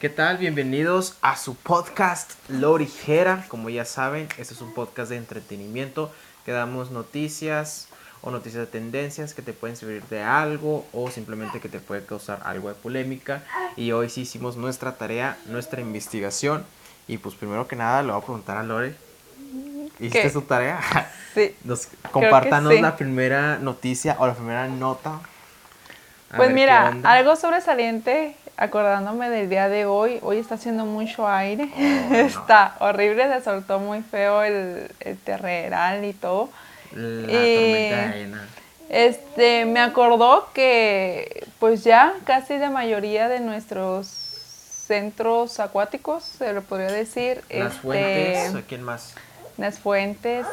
¿Qué tal? Bienvenidos a su podcast Lorijera. Como ya saben, este es un podcast de entretenimiento que damos noticias o noticias de tendencias que te pueden servir de algo o simplemente que te puede causar algo de polémica. Y hoy sí hicimos nuestra tarea, nuestra investigación. Y pues primero que nada le voy a preguntar a Lore. ¿Hiciste ¿Qué? su tarea? Sí. Nos, compártanos sí. la primera noticia o la primera nota. A Pues mira, algo sobresaliente, acordándome del día de hoy, hoy está haciendo mucho aire, está horrible, se soltó muy feo el, el terreral y todo. La eh, tormenta de arena. Este, me acordó que pues ya casi la mayoría de nuestros centros acuáticos, se lo podría decir, Las este, fuentes, ¿a quién más? las fuentes,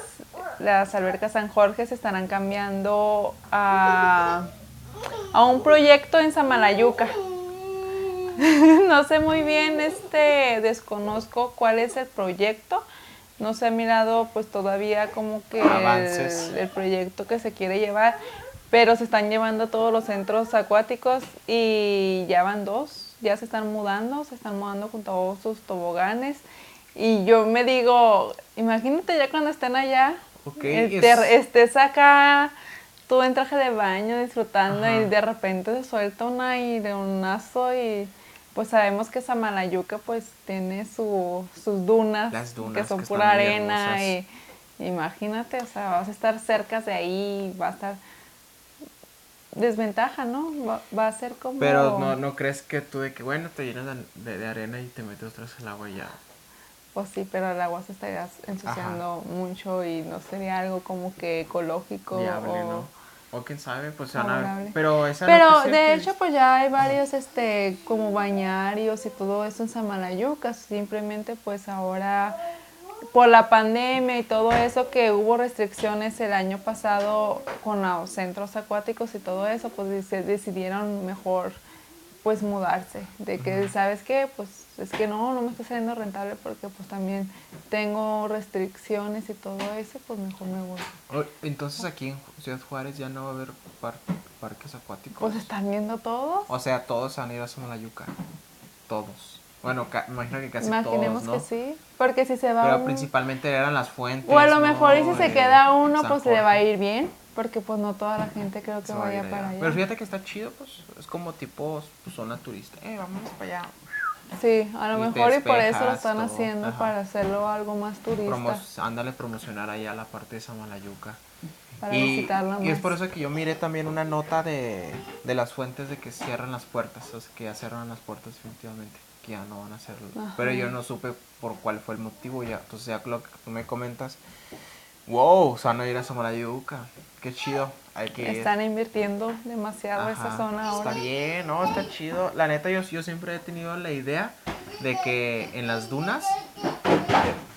las albercas San Jorge se estarán cambiando a, a un proyecto en Samalayuca. no sé muy bien, este, desconozco cuál es el proyecto. No se ha mirado pues todavía como que el, el proyecto que se quiere llevar, pero se están llevando a todos los centros acuáticos y ya van dos, ya se están mudando, se están mudando con todos sus toboganes. Y yo me digo, imagínate ya cuando estén allá, este, es- estés acá, tú en traje de baño disfrutando Ajá. y de repente se suelta un aireonazo y pues sabemos que Samalayuca pues tiene su, sus dunas, Las dunas que son que pura arena y imagínate, o sea, vas a estar cerca de ahí, va a estar desventaja, ¿no? Va, va a ser como... Pero no, no crees que tú de que, bueno, te llenas de, de- arena y te metes otra vez al agua y ya. Pues sí, pero el agua se estaría ensuciando mucho y no sería algo como que ecológico Viable, o... ¿no? O quién sabe, pues se van a ver. Pero esa Pero de pues, hecho, pues ya hay varios, este, como bañarios y todo eso en Samalayuca. Simplemente, pues ahora, por la pandemia y todo eso, que hubo restricciones el año pasado con los centros acuáticos y todo eso, pues se decidieron mejor, pues mudarse. De que, ¿sabes qué? Pues es que no, no me está saliendo rentable porque pues también tengo restricciones y todo eso, pues mejor me voy. oh, entonces aquí en Ciudad Juárez ya no va a haber par- parques acuáticos. Pues están viendo todo. O sea, todos se van a ir a Samalayuca. Todos. Bueno, imagino que casi Imaginemos todos, ¿no? que sí, porque si se va Pero un- principalmente eran las fuentes. O a lo ¿no? mejor y si se queda uno, pues le va a ir bien, porque pues no toda la gente creo que vaya para allá. Pero fíjate que está chido, pues es como tipo pues, zona turista. Eh, vámonos para allá. Sí, a lo y mejor y por eso lo están todo, haciendo, ajá. para hacerlo algo más turista, Promo- ándale promocionar allá la parte de Samalayuca. para y, visitarlo y es más. por eso que yo miré también una nota de, de las fuentes de que cierran las puertas, o sea, que ya cerran las puertas definitivamente, que ya no van a hacerlo. Ajá. Pero yo no supe por cuál fue el motivo ya. Entonces ya lo que tú me comentas, wow, se van a ir a Samalayuca, qué chido, hay que ir. Están invirtiendo demasiado esa Ajá, zona ahora. Está bien, ¿no? Está chido. La neta, yo, yo siempre he tenido la idea de que en las dunas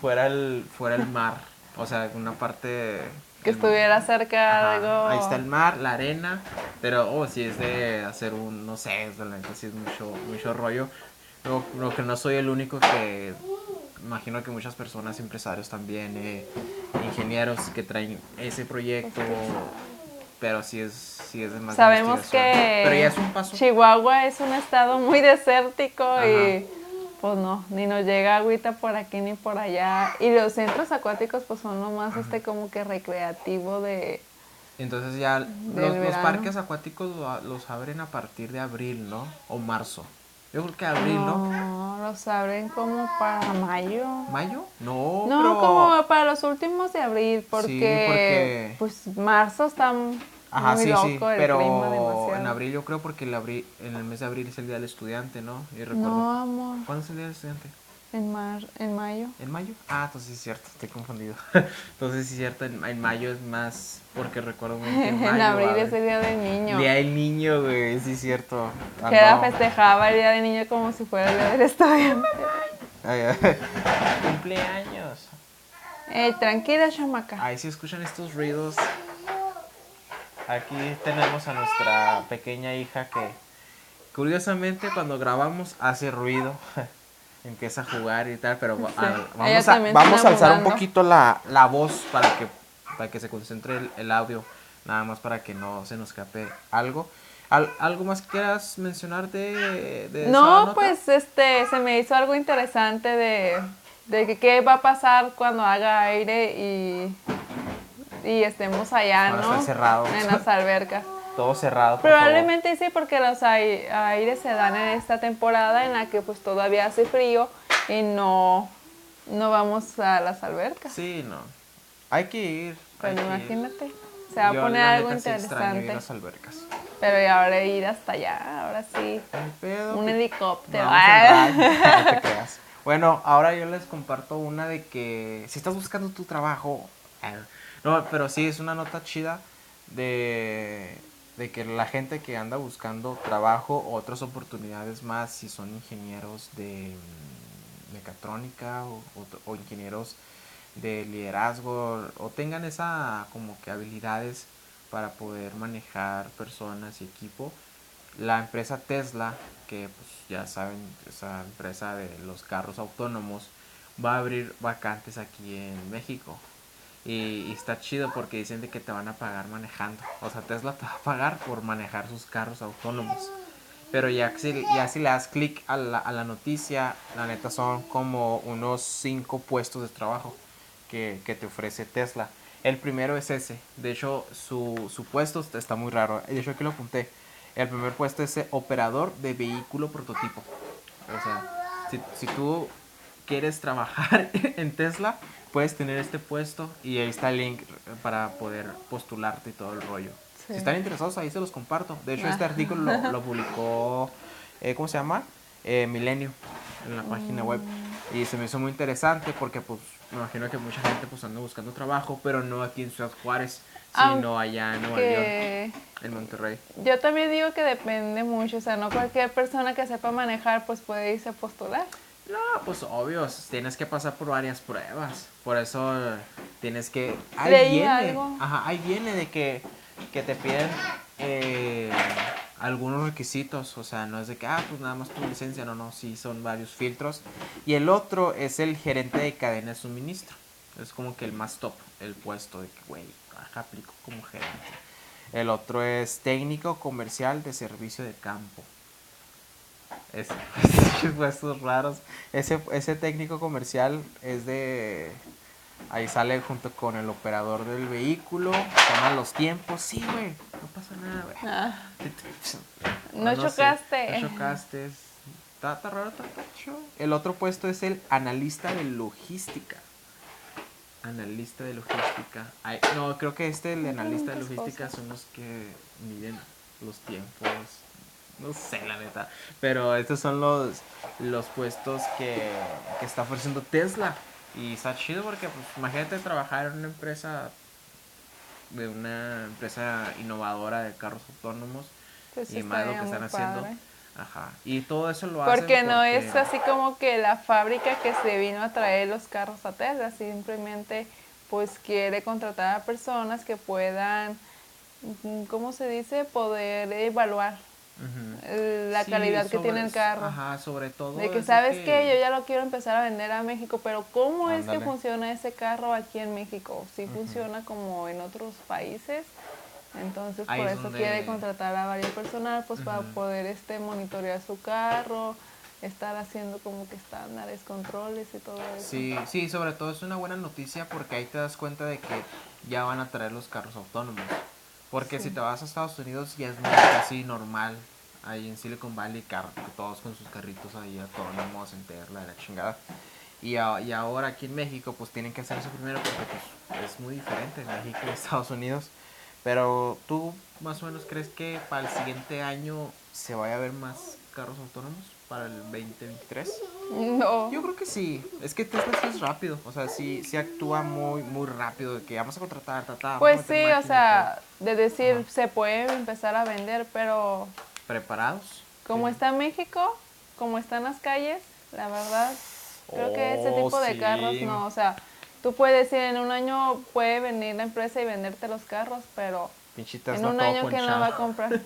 fuera el, fuera el mar. O sea, una parte... Que estuviera cerca Ajá, algo. Ahí está el mar, la arena. Pero, oh, si es de hacer un, no sé, es de la neta, sí es mucho, mucho rollo. Lo, lo que no soy el único que... Imagino que muchas personas, empresarios también, eh, ingenieros que traen ese proyecto, pero sí es, sí es más Sabemos que Pero ya es un paso. Chihuahua es un estado muy desértico Ajá. y pues no, ni nos llega agüita por aquí ni por allá. Y los centros acuáticos pues son lo más este como que recreativo de... Entonces ya los, los parques acuáticos lo- los abren a partir de abril, ¿no? O marzo. Yo creo que abril, ¿no? No, los abren como para mayo. ¿Mayo? No, No, pero... como para los últimos de abril, porque, porque- pues marzo está muy Ajá, sí, loco sí, el clima pero demasiado. en abril yo creo porque el abril, en el mes de abril es el día del estudiante, ¿no? Y recuerdo. No, amor, ¿Cuándo es el día del estudiante? En, mar, en mayo. ¿En mayo? Ah, entonces es cierto, estoy confundido. entonces es cierto, en, en mayo es más, porque recuerdo que en mayo en abril es el día del niño. Día del niño, güey, sí es cierto. Que Ando- festejaba el día del niño como si fuera el día del estudiante. Cumpleaños. Eh, tranquila, chamaca. Ahí si escuchan estos ruidos. Aquí tenemos a nuestra pequeña hija que curiosamente cuando grabamos hace ruido. Empieza a jugar y tal, pero Sí. a- vamos, a, vamos a alzar un poquito la, la voz para que, para que se concentre el, el audio, nada más para que no se nos escape algo. ¿Algo más quieras mencionar de, de No, pues este, se me hizo algo interesante de, de qué va a pasar cuando haga aire y, y estemos allá, ¿no? En las albercas. Todo cerrado. Probablemente sí, porque los aires se dan en esta temporada en la que pues todavía hace frío y no, no vamos a las albercas. Sí, no. Hay que ir. Pero imagínate. Se va a poner algo interesante. Ir las albercas. Pero ya ahora ir hasta allá, ahora sí. un helicóptero. Bueno, ahora yo les comparto una de que si estás buscando tu trabajo, eh, no, pero sí es una nota chida de, de que la gente que anda buscando trabajo, otras oportunidades más, si son ingenieros de mm, mecatrónica o, o ingenieros de liderazgo o tengan esa como que habilidades para poder manejar personas y equipo. La empresa Tesla, que pues ya saben, esa empresa de los carros autónomos, va a abrir vacantes aquí en México. Y, está chido porque dicen de que te van a pagar manejando. O sea, Tesla te va a pagar por manejar sus carros autónomos. Pero ya, si, ya si le das clic a la, a la noticia, la neta son como unos 5 puestos de trabajo que, te ofrece Tesla. El primero es ese. De hecho, su, su, puesto está muy raro. De hecho, aquí lo apunté. El primer puesto es operador de vehículo prototipo. O sea, si tú quieres trabajar en Tesla, puedes tener este puesto y ahí está el link para poder postularte y todo el rollo. Si están interesados, ahí se los comparto. De hecho, este artículo lo, lo publicó, eh, ¿cómo se llama? Eh, Milenio, en la página web. Mm. Y se me hizo muy interesante porque pues me imagino que mucha gente pues anda buscando trabajo, pero no aquí en Ciudad Juárez, sino allá en Nueva York, en Monterrey. Yo también digo que depende mucho, o sea, no cualquier persona que sepa manejar pues puede irse a postular. No, pues obvio, tienes que pasar por varias pruebas, por eso tienes que... Ahí viene, Ajá, ahí viene de que, que te piden... Eh, algunos requisitos, o sea, no es de que, ah, pues nada más tu licencia, no, no, sí son varios filtros. Y el otro es el gerente de cadena de suministro. Es como que el más top, el puesto de que, güey, aplico como gerente. El otro es técnico comercial de servicio de campo. Es, puestos raros. Ese, ese técnico comercial es de Ahí sale junto con el operador del vehículo, toma los tiempos. Sí, güey, no pasa nada, güey. Ah. No, chocaste. no chocaste. Está, raro, está, El otro puesto es el analista de logística. Analista de logística. no, creo que este, el analista de logística, son los que miden los tiempos. No sé, la neta. Pero estos son los, los puestos que, que está ofreciendo Tesla. Y está chido porque, pues, imagínate trabajar en una empresa, de una empresa innovadora de carros autónomos pues y más lo que están haciendo. Ajá. Y todo eso lo hacen porque no es así como que la fábrica que se vino a traer los carros a Tesla, simplemente pues quiere contratar a personas que puedan, ¿cómo se dice? Poder evaluar la calidad que tiene el carro. Ajá, sobre todo. De que sabes que... yo ya lo quiero empezar a vender a México, pero ¿cómo es que funciona ese carro aquí en México? Si funciona como en otros países. Entonces por eso quiere contratar a varios personal pues para poder este monitorear su carro, estar haciendo como que estándares, controles y todo eso. Sí, sí, sobre todo es una buena noticia porque ahí te das cuenta de que ya van a traer los carros autónomos. Porque si te vas a Estados Unidos ya es muy casi normal. Ahí en Silicon Valley, todos con sus carritos ahí autónomos, en Tesla, la chingada. Y, y, ahora aquí en México, pues tienen que hacer eso primero porque pues, es muy diferente en México y Estados Unidos. Pero tú más o menos crees que para el siguiente año se vaya a ver más carros autónomos para el 2023? No. Yo creo que sí. Es que Tesla sí es rápido. O sea, sí, sí actúa muy, muy rápido. De que vamos a contratar, ta, Pues sí, o sea, de decir, se puede empezar a vender, pero... ¿Preparados? Como está México, como están las calles, la verdad, creo que ese tipo de oh, carros no. O sea, tú puedes decir, en un año puede venir la empresa y venderte los carros, pero en un año que no va a comprar.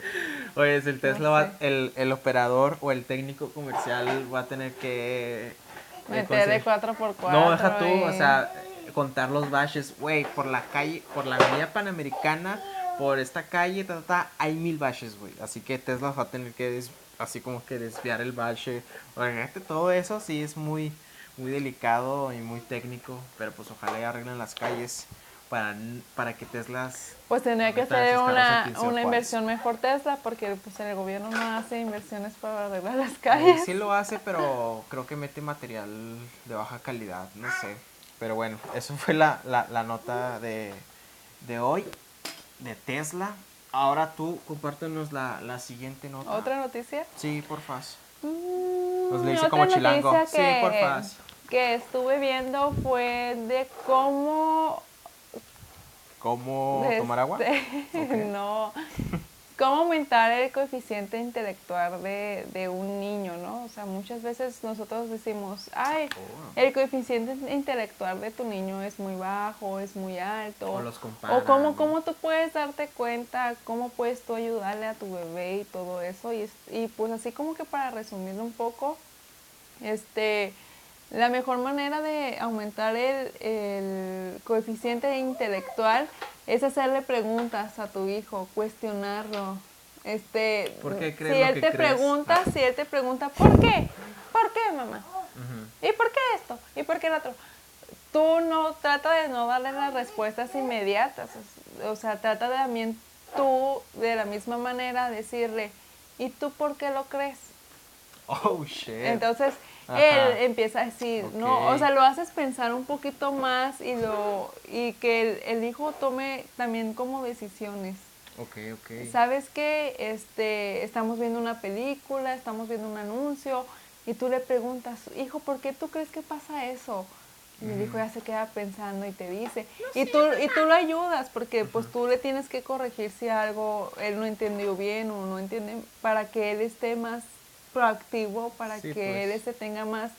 Oye, el Tesla el, el, operador o el técnico comercial va a tener que... Eh, Meter de 4x4. No, deja tú, o sea, contar los baches, güey, por la calle, por la avenida Panamericana por esta calle, ta, ta, ta, hay mil baches, güey. Así que Tesla va a tener que, así como que desviar el bache. Fíjate, todo eso sí es muy, muy delicado y muy técnico, pero pues ojalá y arreglen las calles para, para que Teslas... Pues tendría que ser una, una inversión mejor Tesla, porque pues el gobierno no hace inversiones para arreglar las calles. sí lo hace, pero creo que mete material de baja calidad, no sé. Pero bueno, eso fue la, la, la nota de, de hoy, de Tesla. Ahora tú compártenos la, la siguiente nota. ¿Otra noticia? Sí, porfa. Mm, Pues le hice como chilango. noticia Sí, que, porfa. que estuve viendo fue de cómo... ¿Cómo de tomar agua? este- no. Cómo aumentar el coeficiente intelectual de, de un niño, ¿no? O sea, muchas veces nosotros decimos, ay, Oh. el coeficiente intelectual de tu niño es muy bajo, es muy alto. O los comparan. O cómo, cómo tú puedes darte cuenta, cómo puedes tú ayudarle a tu bebé y todo eso. Y, y pues así como que para resumirlo un poco, este, la mejor manera de aumentar el, el coeficiente intelectual es hacerle preguntas a tu hijo, cuestionarlo. Este, ¿Por qué crees si lo él te crees? pregunta, Ah. si él te pregunta, ¿por qué? ¿Por qué, mamá? ¿Y por qué esto? ¿Y por qué el otro? Tú no, trata de no darle las respuestas inmediatas. O sea, trata de también tú, de la misma manera, decirle, ¿y tú por qué lo crees? Oh, shit. Entonces, Ajá. él empieza a decir, no, o sea, lo haces pensar un poquito más y, lo, y que el, el hijo tome también como decisiones. ok, ok. ¿Sabes qué? Este, estamos viendo una película, estamos viendo un anuncio y tú le preguntas, hijo, ¿por qué tú crees que pasa eso? Y el hijo ya se queda pensando y te dice, y tú y tú lo ayudas porque pues tú le tienes que corregir si algo él no entendió bien o no entiende para que él esté más proactivo, para Sí, que él pues. este tenga más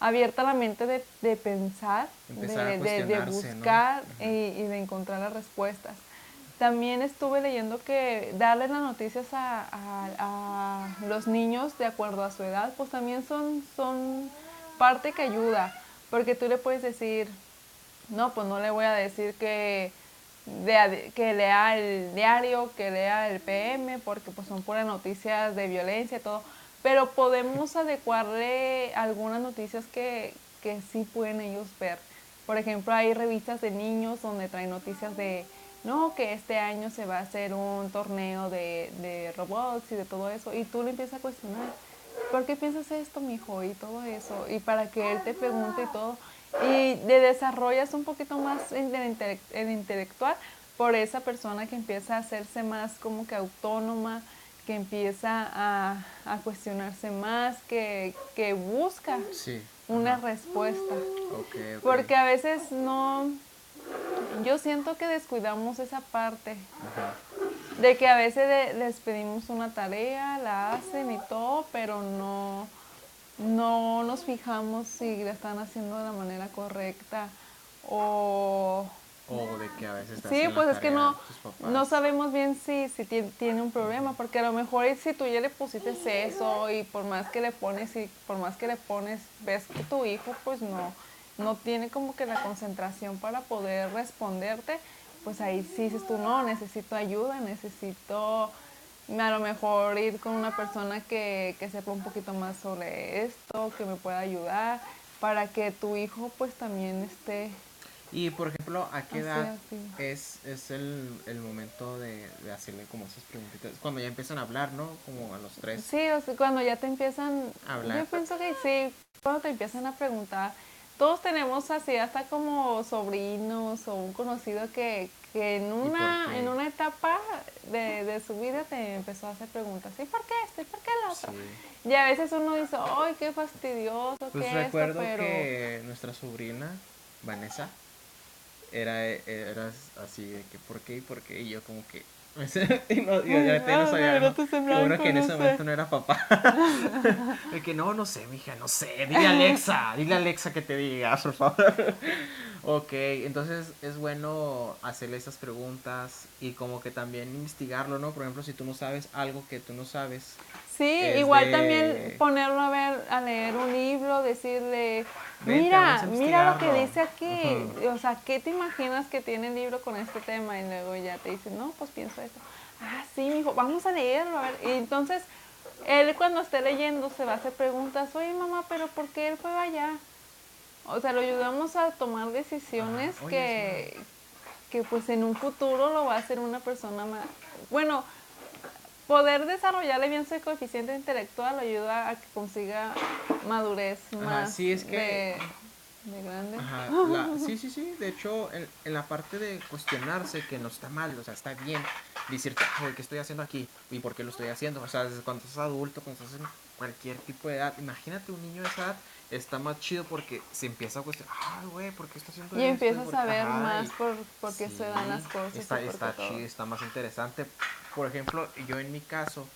abierta la mente de, de pensar, de, de- de cuestionarse, ¿no? buscar y, y de encontrar las respuestas. También estuve leyendo que darle las noticias a, a- a los niños de acuerdo a su edad, pues también son, son parte que ayuda, porque tú le puedes decir, no, pues no le voy a decir que, de- que lea el diario, que lea el PM, porque pues son puras noticias de violencia y todo, pero podemos adecuarle algunas noticias que, que sí pueden ellos ver. Por ejemplo, hay revistas de niños donde traen noticias de, no, que este año se va a hacer un torneo de, de robots y de todo eso, y tú le empiezas a cuestionar, ¿por qué piensas esto, mijo? Y todo eso, y para que él te pregunte y todo, y te desarrollas un poquito más el, el intelectual por esa persona que empieza a hacerse más como que autónoma, que empieza a, a cuestionarse más, que, que busca Sí. una Ajá. respuesta. Porque a veces no, yo siento que descuidamos esa parte, Ajá. de que a veces le- les pedimos una tarea, la hacen y todo, pero no, no nos fijamos si la están haciendo de la manera correcta o... O de que a veces Sí, la pues es que no, no sabemos bien si, si ti- tiene un problema, porque a lo mejor si tú ya le pusiste eso y por más que le pones y por más que le pones, ves que tu hijo pues no, no tiene como que la concentración para poder responderte, pues ahí sí dices tú, no, necesito ayuda, necesito a lo mejor ir con una persona que, que sepa un poquito más sobre esto, que me pueda ayudar, para que tu hijo pues también esté Y por ejemplo, ¿a qué Así, edad es, es el, el momento de, de hacerle como esas preguntitas? Cuando ya empiezan a hablar, ¿no? Como a los tres. Sí, o sea, cuando ya te empiezan, Hablar. yo pienso que sí, cuando te empiezan a preguntar, todos tenemos así hasta como sobrinos o un conocido que, que en una, en una etapa de, de su vida te empezó a hacer preguntas, ¿y por qué esto? ¿y por qué el otro? Sí. Y a veces uno dice, ¡ay, qué fastidioso! Pues qué recuerdo esto, pero... que nuestra sobrina, Vanessa, era, era así de que ¿por qué y por qué? Y yo como que... y no, yo ya, ya no sabía, no, te blanco, que en ese momento no era papá. de que no, no sé, mija, no sé. Dile a Alexa, dile a Alexa que te diga, por favor. ok, entonces es bueno hacerle esas preguntas y como que también investigarlo, ¿no? Por ejemplo, si tú no sabes algo que tú no sabes, Sí, igual también ponerlo a ver, a leer un libro, decirle, mira, mira lo que investigarlo". dice aquí. O sea, ¿qué te imaginas que tiene el libro con este tema? Y luego ya te dice, no, pues pienso esto. Ah, sí, mijo, vamos a leerlo, a ver. Y entonces, él cuando esté leyendo se va a hacer preguntas, oye mamá, pero ¿por qué él fue allá? O sea, lo ayudamos a tomar decisiones oye, que, que pues en un futuro lo va a hacer una persona más... Bueno, poder desarrollarle bien su coeficiente intelectual ayuda a que consiga madurez más sí, es que- de, de grande. Ajá, la- sí, sí, sí. De hecho, en, en la parte de cuestionarse que no está mal, o sea, está bien decirte, "Ah, güey, ¿qué estoy haciendo aquí? ¿Y por qué lo estoy haciendo? O sea, desde cuando estás adulto, cuando estás en cualquier tipo de edad, imagínate un niño de esa edad, está más chido porque se empieza a cuestionar, ay, güey, ¿por qué está haciendo Y esto? empiezas ¿Por a qué?". ver Ajá, más por, por qué se dan las Sí, cosas. Está, está todo. chido, está más interesante. Por ejemplo, yo en mi caso,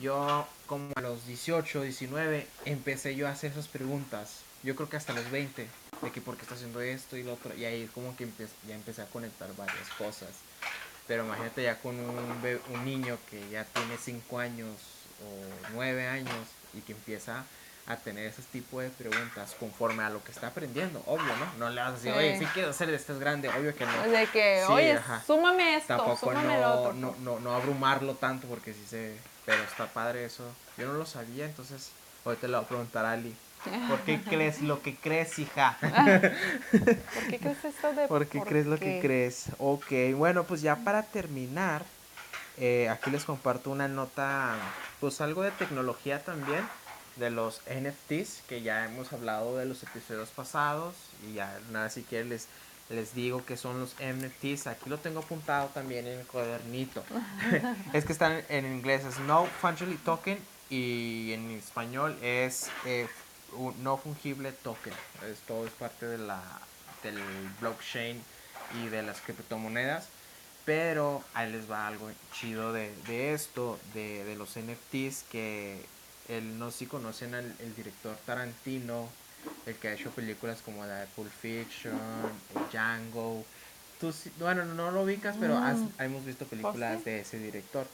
yo como a los 18, 19, empecé yo a hacer esas preguntas. Yo creo que hasta los 20, de que por qué está haciendo esto y lo otro. Y ahí como que empe- ya empecé a conectar varias cosas. Pero imagínate ya con un, un niño que ya tiene 5 años o 9 años y que empieza a tener ese tipo de preguntas conforme a lo que está aprendiendo, obvio, ¿no? No le vas a decir, Sí. oye, si quiero hacer esto es grande, obvio que no De que, Sí, oye, ajá. súmame esto, tampoco súmame lo no, otro. no, no, no abrumarlo tanto porque sí se... Pero está padre eso. Yo no lo sabía, entonces ahorita le voy a preguntar a Ali. ¿Por qué crees lo que crees, hija? ¿Por qué crees esto de ¿Por qué crees lo que crees? Ok, bueno, pues ya para terminar, eh, aquí les comparto una nota, pues algo de tecnología también, de los NFTs, que ya hemos hablado de los episodios pasados, y ya nada, si quieren les, les digo que son los NFTs, aquí lo tengo apuntado también en el cuadernito. es que están en inglés, es No Fungible Token, y en español es eh, un no fungible token. Es, todo es parte de la, del blockchain y de las criptomonedas. Pero ahí les va algo chido de, de esto, de, de los NFTs, que el, no sé si conocen al el director Tarantino, el que ha hecho películas como la de Pulp Fiction, Django. Tú, bueno, no lo ubicas, pero has- hemos visto películas de ese director.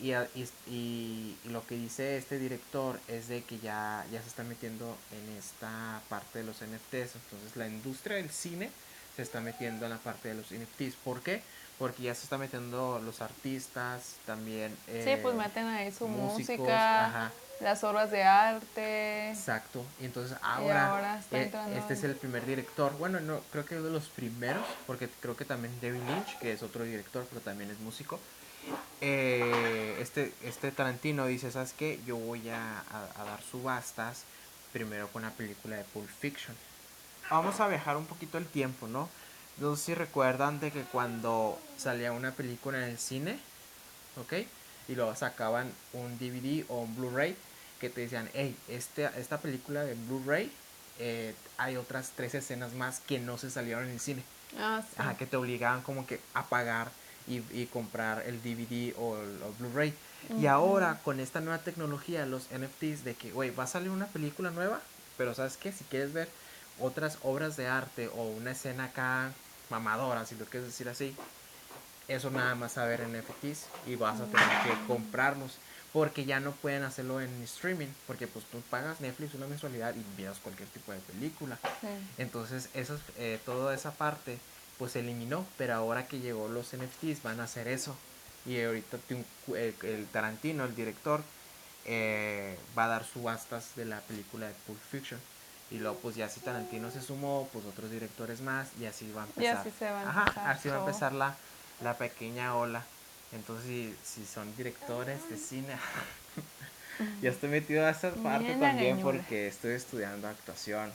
Y, y, y- lo que dice este director es de que ya, ya se está metiendo en esta parte de los NFTs. Entonces la industria del cine se está metiendo en la parte de los NFTs. ¿Por qué? Porque ya se está metiendo los artistas, también... Sí, eh, pues meten ahí su música, ajá. Las obras de arte. Exacto. Y entonces ahora, ahora está eh, este es el primer director. Bueno, no creo que es de los primeros, porque creo que también David Lynch, que es otro director, pero también es músico. eh, este, este Tarantino dice, ¿sabes qué? Yo voy a, a- a dar subastas primero con la película de Pulp Fiction. Vamos a viajar un poquito el tiempo, ¿no? No sé si recuerdan de que cuando salía una película en el cine, ¿ok? Y luego sacaban un DVD o un Blu-ray que te decían, hey, este, esta película de Blu-ray eh, hay otras tres escenas más que no se salieron en el cine. Ah, sí. Ajá, que te obligaban como que a pagar y, y comprar el DVD o el Blu-ray. Y ahora con esta nueva tecnología, los NFTs, de que, güey, va a salir una película nueva, pero ¿sabes qué? Si quieres ver otras obras de arte o una escena acá mamadora, si lo quieres decir así, eso nada más a ver en NFTs y vas a tener que comprarlos. Porque ya no pueden hacerlo en streaming, porque pues tú pagas Netflix una mensualidad y miras cualquier tipo de película. Sí. Entonces, eso, eh, toda esa parte, pues se eliminó, pero ahora que llegó los NFTs van a hacer eso. Y ahorita Tim- el, el Tarantino, el director, eh, va a dar subastas de la película de Pulp Fiction. Y luego, pues ya si Tarantino se sumó, pues otros directores más, y así va a Y empezar. así se va a Ajá, empezar así va a empezar la, la pequeña ola. Entonces, si, si son directores de cine, ya estoy metido a esa parte también porque estoy estudiando actuación.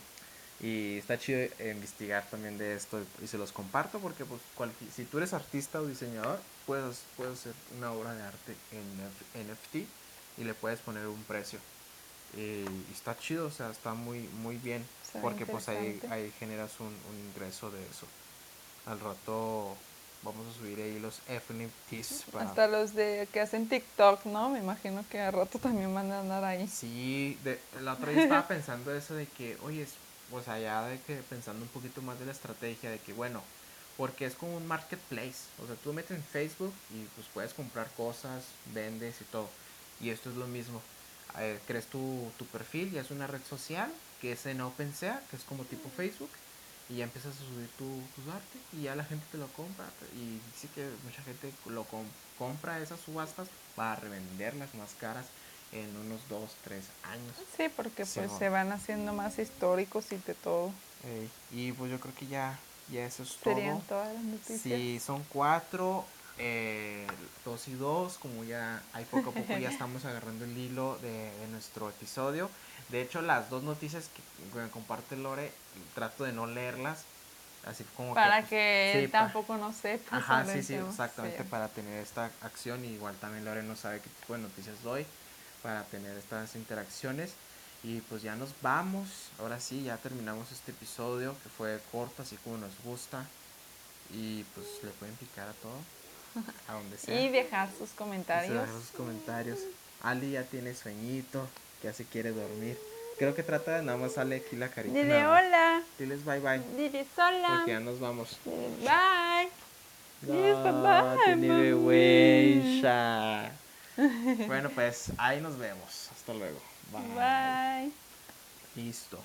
Y está chido investigar también de esto y, se los comparto porque pues si tú eres artista o diseñador, puedes, puedes hacer una obra de arte en NFT y le puedes poner un precio. Y, y está chido, o sea, está muy, muy bien porque pues ahí, ahí generas un, un ingreso de eso. Al rato vamos a subir ahí los NFTs para... Hasta los de que hacen TikTok, ¿no? Me imagino que a rato también van a andar ahí. Sí, de, la otra vez estaba pensando eso de que, oye, es- o sea, ya de que pensando un poquito más de la estrategia de que, bueno, porque es como un marketplace, o sea, tú metes en Facebook y pues puedes comprar cosas, vendes y todo. Y esto es lo mismo. Eh, crees tu, tu perfil, ya es una red social que es en OpenSea, que es como tipo Facebook, y ya empiezas a subir tu, tus arte y ya la gente te lo compra. Y sí que mucha gente lo compra esas subastas para revenderlas más caras en unos dos, tres años. Sí, porque pues se van haciendo más históricos y de todo. y pues yo creo que ya, ya eso es Serían todas las noticias. Sí, son cuatro, eh, dos y dos, como ya hay poco a poco ya estamos agarrando el hilo de, nuestro episodio. De hecho, las dos noticias que, comparte Lore, trato de no leerlas, así como para que, él tampoco no sepa. Ajá, sí, sí, exactamente, para tener esta acción. Y igual también Lore no sabe qué tipo de noticias doy para tener estas interacciones. Y pues ya nos vamos. Ahora sí, ya terminamos este episodio que fue corto, así como nos gusta. Y pues le pueden picar a todo. A donde sea. Y dejar sus comentarios. dejar sus comentarios. Ali ya tiene sueñito, que ya se quiere dormir. Creo que trata de nada más sale aquí la carita. Dile hola. Diles bye bye. Diles hola. Porque ya nos vamos. bye. Diles bye bye. bueno, pues ahí nos vemos. Hasta luego. Bye. Listo.